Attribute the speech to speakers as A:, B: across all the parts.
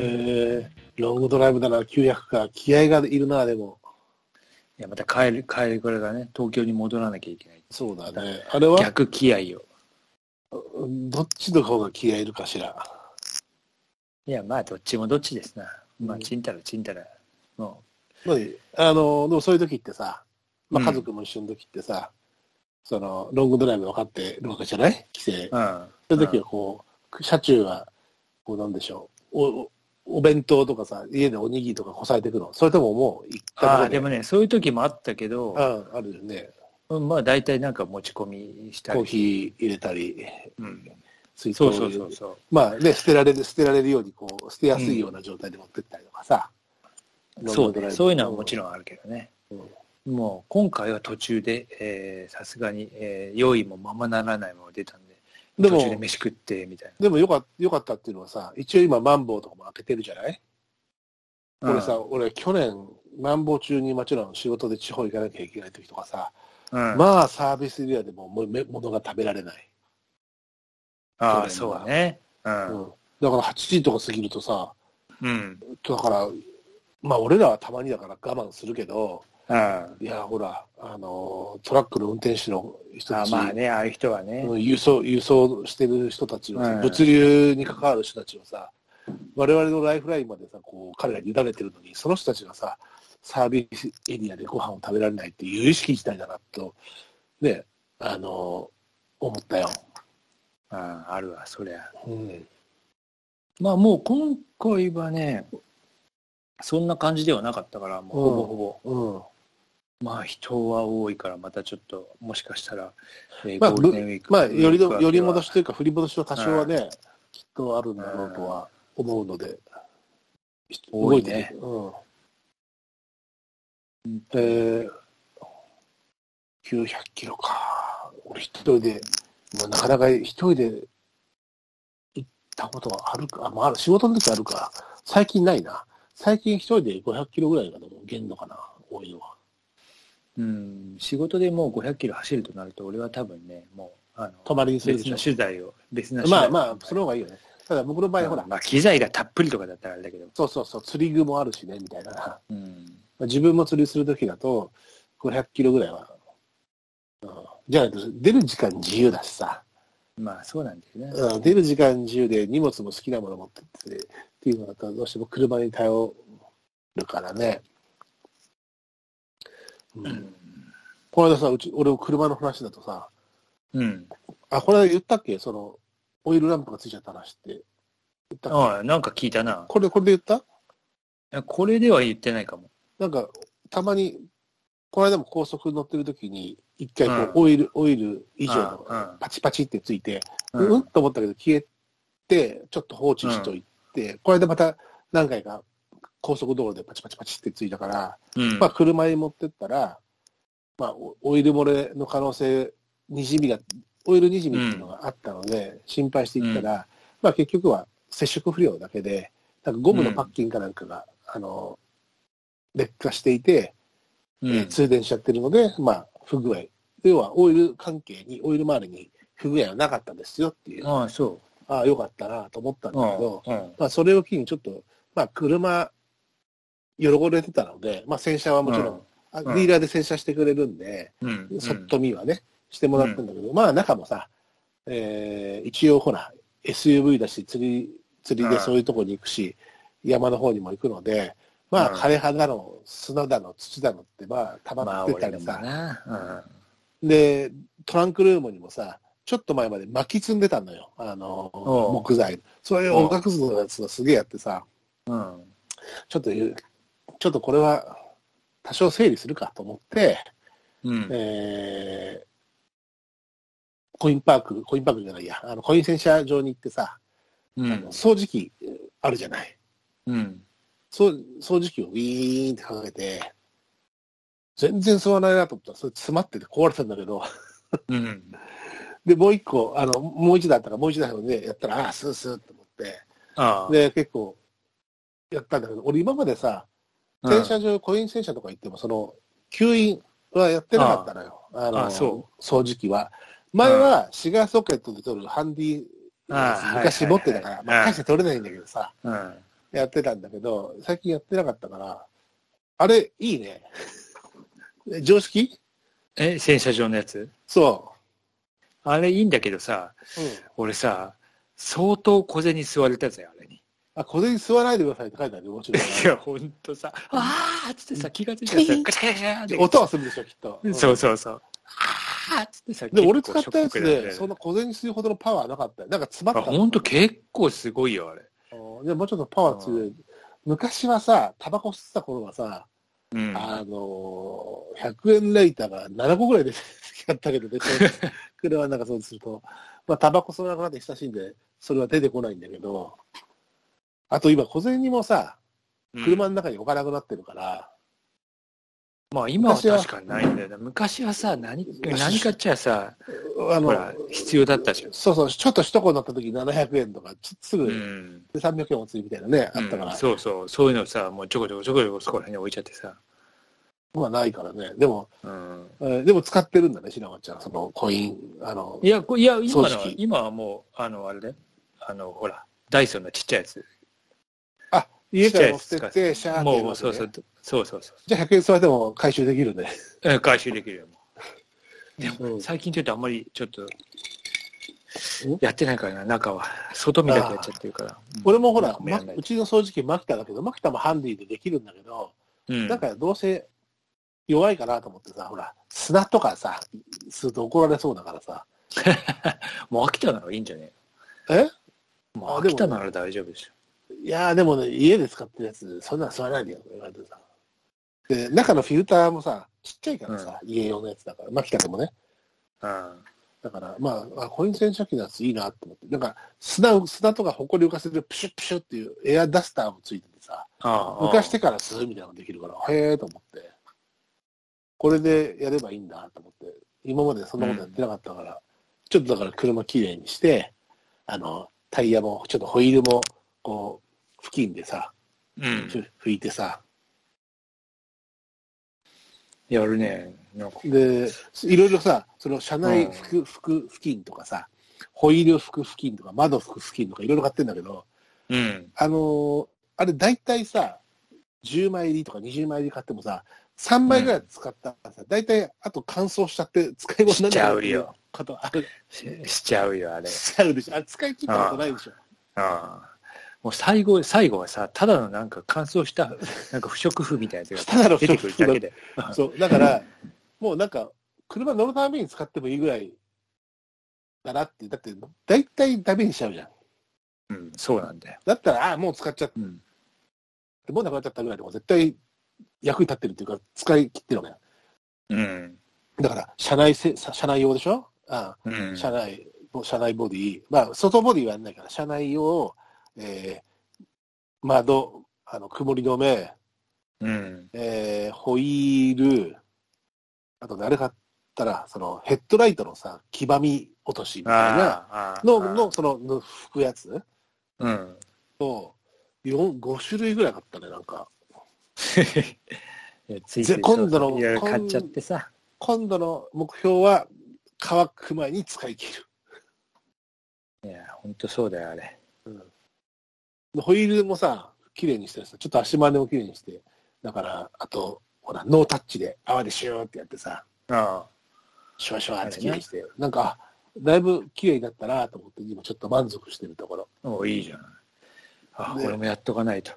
A: えー、ロングドライブなら900か。気合がいるな、でも。
B: いや、また帰る、帰るこれがね、東京に戻らなきゃいけない。
A: そうだね。あれは？
B: 逆気合を。
A: どっちの方が気合いるかしら。
B: いや、まあ、どっちもどっちですな。まあ、ちんたらちんたら。も
A: まあ、あの、でもそういう時ってさ、まあ、
B: うん
A: 家族も一緒の時ってさ、その、ロングドライブ分かってるわけじゃない？規制。
B: う、うん。
A: そういう時はこう、車中は、こうなんでしょう、お、おお弁当とかさ、家でおにぎりとかこさえていくの？それとももう行ったとこ
B: ああ、
A: ろで
B: でもね、そういう時もあったけど、
A: うん、あるよね。
B: うんまあ、大体なんか持ち込みしたり。
A: コーヒー入れたり、
B: うん。
A: 水筒
B: そうそうそうそう。
A: まあね、捨てられる、捨てられるように、こう、捨てやすいような状態で持ってったりとかさ。
B: そうね、そういうのはもち
A: ろん。
B: あるけどね。
A: うん
B: もう今回は途中でえーさすがに、えー用意もままならないまま出たんで、
A: でも
B: 途中で飯食ってみたい
A: でもよかった、よかったっていうのはさ、一応今、マンボウとかも開けてるじゃない、
B: な。
A: 俺さ、俺去年、マンボウ中にもちろん仕事で地方行かなきゃいけない時とかさ、
B: うん、うん
A: まあサービスエリアでもも物が食べられない。
B: ああ、そうね。う。
A: うんん。だから8時とか過ぎるとさ、
B: うん。
A: だから、まあ俺らはたまにだから我慢するけど、
B: あ
A: いや、ほら、あの、トラックの運転手の人たち、
B: あまあね、ああいう人はね。
A: うん輸送、輸送してる人たちはさ、
B: うん
A: 物流に関わる人たちはさ、我々のライフラインまでさ、こう、彼らに委ねてるのに、その人たちがさ、サービスエリアでご飯を食べられないっていう意識自体だなと、ね、あの、思ったよ。
B: あああるわ、そりゃ。
A: うん。
B: まあもう今回はね、そんな感じではなかったから、もうほぼほぼ。
A: うん。
B: まあ人は多いから、またちょっと、もしかしたら、えー
A: まあ、
B: ゴールデンウィーク。
A: まあ、よりど、より戻
B: し。
A: しというか、振り戻しは多少はね、きっとあるんだろうとは思うので、
B: 多いね
A: うん。
B: うん
A: えー、900キロか。俺一人で、もうなかなか一人で行ったことはあるか。あ、まあ、仕事の時あるか。最近ないな。最近一人で500キロぐらいがでも限度かな、多いのは。
B: うん、仕事でもう500キロ走るとなると、俺は多分ね、もう、あの、
A: 泊まりにする
B: 別の取材を、別の取材を
A: まあまあ、その方がいいよね。ただ僕の場合、ほら、
B: まあ、機材がたっぷりとかだったらあれだけど。
A: そうそうそう、釣り具もあるしね、みたいな。
B: うん。
A: まあ自分も釣りするときだと、500キロぐらいは。うんじゃあ、出る時間自由だしさ、
B: まあ、そうなんだよね。
A: うん出る時間自由で荷物も好きなもの持ってって、っていうのだと、どうしても車に頼るからね。うん
B: うん。
A: この間さ、うち、俺も車の話だとさ、
B: うん。
A: あ、これ言ったっけ？その、オイルランプがついちゃった話って。言った
B: ああ、なんか聞いたな。
A: これ、これで言った？
B: いやこれでは言ってないかも。
A: なんか、たまに、この間も高速乗ってる時に、一回こう、
B: うん
A: オイル、オイル以上
B: うん
A: の
B: うん
A: パチパチってついて、
B: う
A: うん、と思ったけど消えて、ちょっと放置しといて、これでまた何回か高速道路でパチパチパチってついたから、
B: うん。
A: まあ車に持ってったら、まあオオイル漏れの可能性、にじみが、オイルにじみっていうのがあったので、心配していったら、まあ結局は接触不良だけで、なんかゴムのパッキンかなんかが、あの、劣化していて、
B: うん
A: えー通電しちゃってるので、まあ不具合。要はオイル関係に、オイル周りに不具合はなかったですよっていう。
B: ああ、そ
A: ああ、よかったなと思ったん
B: う。
A: だけど、
B: うん。うん
A: まあ、それを機にちょっと、まあ、車、汚れてたので、まあ、洗車はもちろん、ディーラーで洗車してくれるんで、
B: うん。
A: そっと見はね、してもらったんだけど、まあ、中もさ、えー一応ほら、SUV だし、釣り、釣りでそういうとこに行くし、山の方にも行くので、まあ、
B: うん
A: 枯葉だの、砂だの、土だのって、まあ、溜
B: ま
A: ってたりさ、
B: な。
A: で、トランクルームにもさ、ちょっと前まで巻き積んでたのよ。あの、木材。そういう音楽図のやつがすげえやってさ。ちょっと言う、ちょっとこれは多少整理するかと思って、
B: うん。
A: えーコインパーク、コインパークじゃないや、あのコイン洗車場に行ってさ、
B: うん
A: あの掃除機あるじゃない。
B: うん。
A: そう掃除機をウィーンってかけて、全然吸わないなと思ったら、それ詰まってて壊れたんだけど、
B: うん。
A: で、もう一個、あの、もう一台あったから、もう一台をね、やったら、ああ、スースーって思って。で、結構、やったんだけど、俺今までさ、
B: うん
A: 洗車場、コイン洗車とか行っても、その、吸引はやってなかったのよ。あの、掃除機は。前はシガーソケットで取るハンディ、昔持ってたから、
B: はい
A: まあ、大して取れないんだけどさ、
B: うん。
A: やってたんだけど、最近やってなかったから、あれ、いいね。常識？
B: え、洗車場のやつ？
A: そ
B: あれいいんだけどさ。俺さ、相当小銭吸われたぜ、あれに。
A: あ、小銭吸わないでくださいって書いてあるよ、もちろん。
B: いや、ほんとさ、あーっつってさ、気がついたらさ、ガチャガチャガチャ
A: 音はするでしょ、きっと。うん
B: そうそうそう。あーっつってさ、
A: で、俺使ったやつで、そんな小銭吸うほどのパワーなかったよ。なんか詰ま
B: あ
A: った。
B: ほんと結構すごいよ、あれ。
A: うんでもうちょっとパワー強い。昔はさ、タバコ吸ってた頃はさ、
B: うん。
A: あのー、100円ライターが7個ぐらい出てきったけどね、車の中そうすると。まあ、タバコ吸わなくなって親しいんで、それは出てこないんだけど、あと今小銭もさ、
B: うん
A: 車の中に置かなくなってるから、
B: まあ今は確かにないんだよな。昔はさ、何、何かっちゃさ、
A: あの
B: 必要だったじゃん。
A: そうそう、ちょっと一個になった時700円とか、すぐ
B: うん。
A: で300円おつりみたいなね、あったから、
B: うんそうそう、そういうのさ、もうちょこちょこちょこちょこそこら辺に置いちゃってさ。
A: まあないからね。でも、
B: うん。
A: えーでも使ってるんだね、白松ちゃん。そのコイン、あの、
B: いや、こいや、今の今はもう、あの、あれで、あの、ほら、ダイソンのちっちゃいやつ。
A: あ、家から持ってって、シャーって
B: もう、そうそう、そうそうそう。
A: じゃあ100円座っても回収できるね。
B: え回収できるよ。でも、
A: うん
B: 最近ちょっとあんまり、ちょっと
A: ん、
B: やってないからな、中は。外見だけやっちゃってるから。
A: 俺もほら、ま
B: う
A: ちの掃除機マキタだけど、マキタもハンディでできるんだけど、
B: うん。
A: なんかどうせ弱いかなと思ってさ、ほら、砂とかさ、すると怒られそうだからさ。
B: もう飽きたならいいんじゃね？
A: え？
B: えもう
A: あでも
B: 飽きたなら大丈夫でしょ。
A: いやーでもね、家で使ってるやつ、そんなん吸わないでよ、言われてさ。で、中のフィルターもさ、ちっちゃいからさ、家用のやつだから、マキタでもね。
B: うん。
A: だから、まあ、あコイン洗車機のやついいなと思って。なんか、砂、砂とか埃浮かせてプシュップシュッっていうエアダスターもついててさ、
B: ああ。
A: 浮かしてから吸うみたいなのができるから、へえと思って。これでやればいいんだと思って。今までそんなことやってなかったから、ちょっとだから車きれいにして、あの、タイヤも、ちょっとホイールも、こう、付近でさ、
B: うん。
A: ふ拭いてさ、
B: やるね。
A: で、いろいろさ、その車内
B: うん
A: 拭く、拭く付近とかさ、ホイール拭く付近とか、窓拭く付近とかいろいろ買ってんだけど、
B: うん。
A: あのーあれ大体さ、10枚入りとか20枚入り買ってもさ、3枚ぐらい使ったらさ、大体あと乾燥しちゃって使い物にならない
B: しちゃうよ
A: ことある。
B: ししちゃうよ、あれ。
A: しちゃうでしょ。あれ使い切ったことないでしょ。
B: ああ。もう最後、最後はさ、ただのなんか乾燥した、なんか不織布みたいなやつ
A: ただの
B: が出
A: 不織布
B: てくるだけで。
A: そう。だから、もうなんか、車乗るために使ってもいいぐらいだなって、だって大体ダメにしちゃうじゃん。
B: うん、そうなんだよ。
A: だったら、ああ、もう使っちゃって、
B: うん。
A: もうなくなっちゃったぐらいでも絶対役に立ってるっていうか、使い切ってるわけだ。
B: うん。
A: だから、車内せ、車内用でしょ？ああ
B: うん。
A: 車内、車内ボディ、まあ、外ボディはやんないから、車内用、えー、窓、あの、曇り止め、
B: うん。
A: えー、ホイール、あとね、あれ買ったら、その、ヘッドライトのさ、黄ばみ落としみたいな、の、の、、その、の拭くやつ
B: うん。
A: を、4、5種類ぐらい買ったね、なんか。
B: ついつい
A: ぜ今度の
B: いろいろ買っちゃってさ。
A: 今度の目標は、乾く前に使い切る。
B: いや、ほんとそうだよ、あれ。
A: ホイールもさ、綺麗にしてさ、ちょっと足回りも綺麗にして、だから、あと、ほら、ノータッチで泡でシューってやってさ、
B: あ
A: シュワシュワって綺麗にして、なんか、だいぶ綺麗になったなと思って、今ちょっと満足してるところ。
B: あ。おいいじゃん。あ、
A: ね
B: 俺もやっとかないと。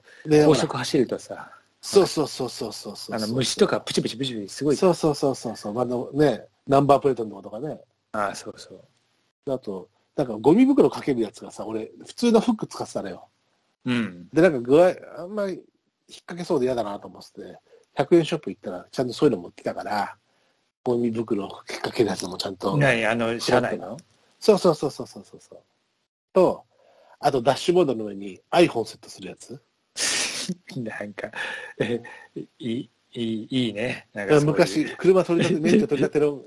B: 高速走るとさ、
A: そうそうそうそうそうそう。
B: あの虫とかプチプチプチプチすごい。
A: そうそうそうそうそう。あのね、ナンバープレートのとかね。
B: ああ、そうそう。
A: あと、なんかゴミ袋かけるやつがさ、俺、普通のフック使ってたのよ。
B: うん。
A: で、なんか具合、あんまり引っ掛けそうで嫌だなと思ってて、100円ショップ行ったら、ちゃんとそういうの持ってきたから、ゴミ袋引っ掛けるやつもちゃんと。
B: 何あの、車内の？
A: そうそうそうそうそうそうそう。と、あとダッシュボードの上に iPhone セットするやつ？
B: なんか、え、いい、いい、いいね。なんか
A: 昔、車取り立て、免許取り立ての、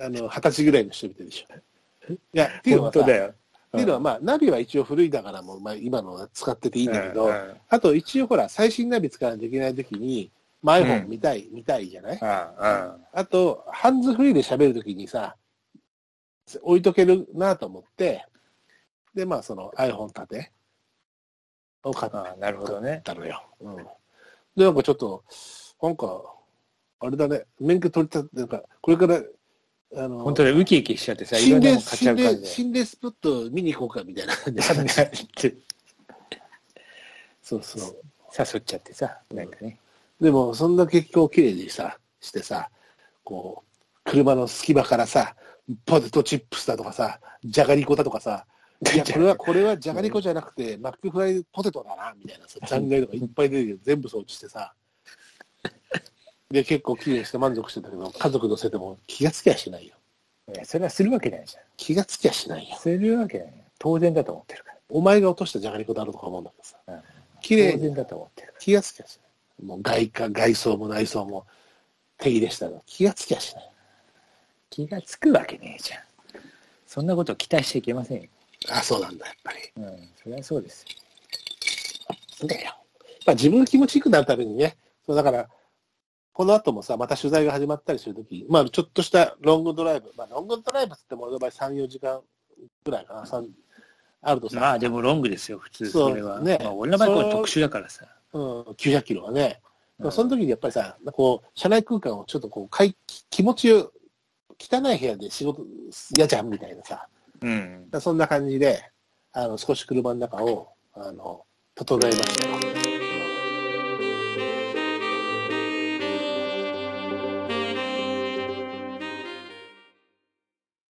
A: あの、二十歳ぐらいの人みたいでしょ。いや、っていうのはさ、っ
B: 本当だよ。
A: ていうのはまあ、ナビは一応古いだからもう、まあ、今の使ってていいんだけど、あと一応ほら、最新ナビ使わないといけないときに、まあ、
B: う
A: iPhone
B: ん
A: 見たい、見たいじゃない？
B: ああ、
A: あと、ハンズフリーで喋るときにさ、置いとけるなと思って、で、まあ、その iPhone 立てを買っ
B: ああ、なるほどね。
A: たのよ。うん。で、なんかちょっと、なんか、あれだね、免許取りたって、なんか、これから、あの、
B: 本当でウキウキしちゃってさ、いろ
A: 心霊、
B: んなもん買っちゃう感じで。
A: 心霊スポット見に行こうかみたいな感じで そうそう。
B: 誘っちゃってさ、なんかね。
A: でも、そんな結構綺麗にさ、してさ、こう、車の隙間からさ、ポテトチップスだとかさ、じゃがりこだとかさ、いや、これは、これはじゃがりこじゃなくて、マックフライポテトだな、みたいなさ、残骸とかいっぱい出てきて、全部掃除してさ、で、結構綺麗にして満足してたけど、家族乗せても気がつきゃしないよ。
B: いや、それはするわけないじゃん。
A: 気がつきゃしないよ。
B: するわけない。当然だと思ってるか
A: お前が落としたじゃがりこだろうとか思うんだけどさ、
B: ら。うん
A: 綺麗に
B: 当然だと思ってるか
A: 気がつきゃしない。もう外貨、外装も内装も手入れしたら気がつきゃしない。
B: ら。気がつくわけねえじゃん。そんなこと期待しちゃいけませんよ。
A: あ、そうなんだ、やっぱり。
B: うん、それはそうですよ。
A: そうだよ。まあ、自分が気持ちよくなるためにね、そうだから、この後もさ、また取材が始まったりするとき、まあ、ちょっとしたロングドライブ、まあ、ロングドライブっつっても、俺の場合3、4時間ぐらいかな、3あるとさ、
B: まあでもロングですよ、普通それは。
A: ね
B: まあ、俺の場合は特殊だからさ。
A: うん、900キロはね、
B: うん
A: その時にやっぱりさ、こう、車内空間をちょっとこう、かい気持ちよ、汚い部屋で仕事嫌じゃんみたいなさ、
B: うん。
A: そんな感じで、あの、少し車の中を、あの、整えましたよ。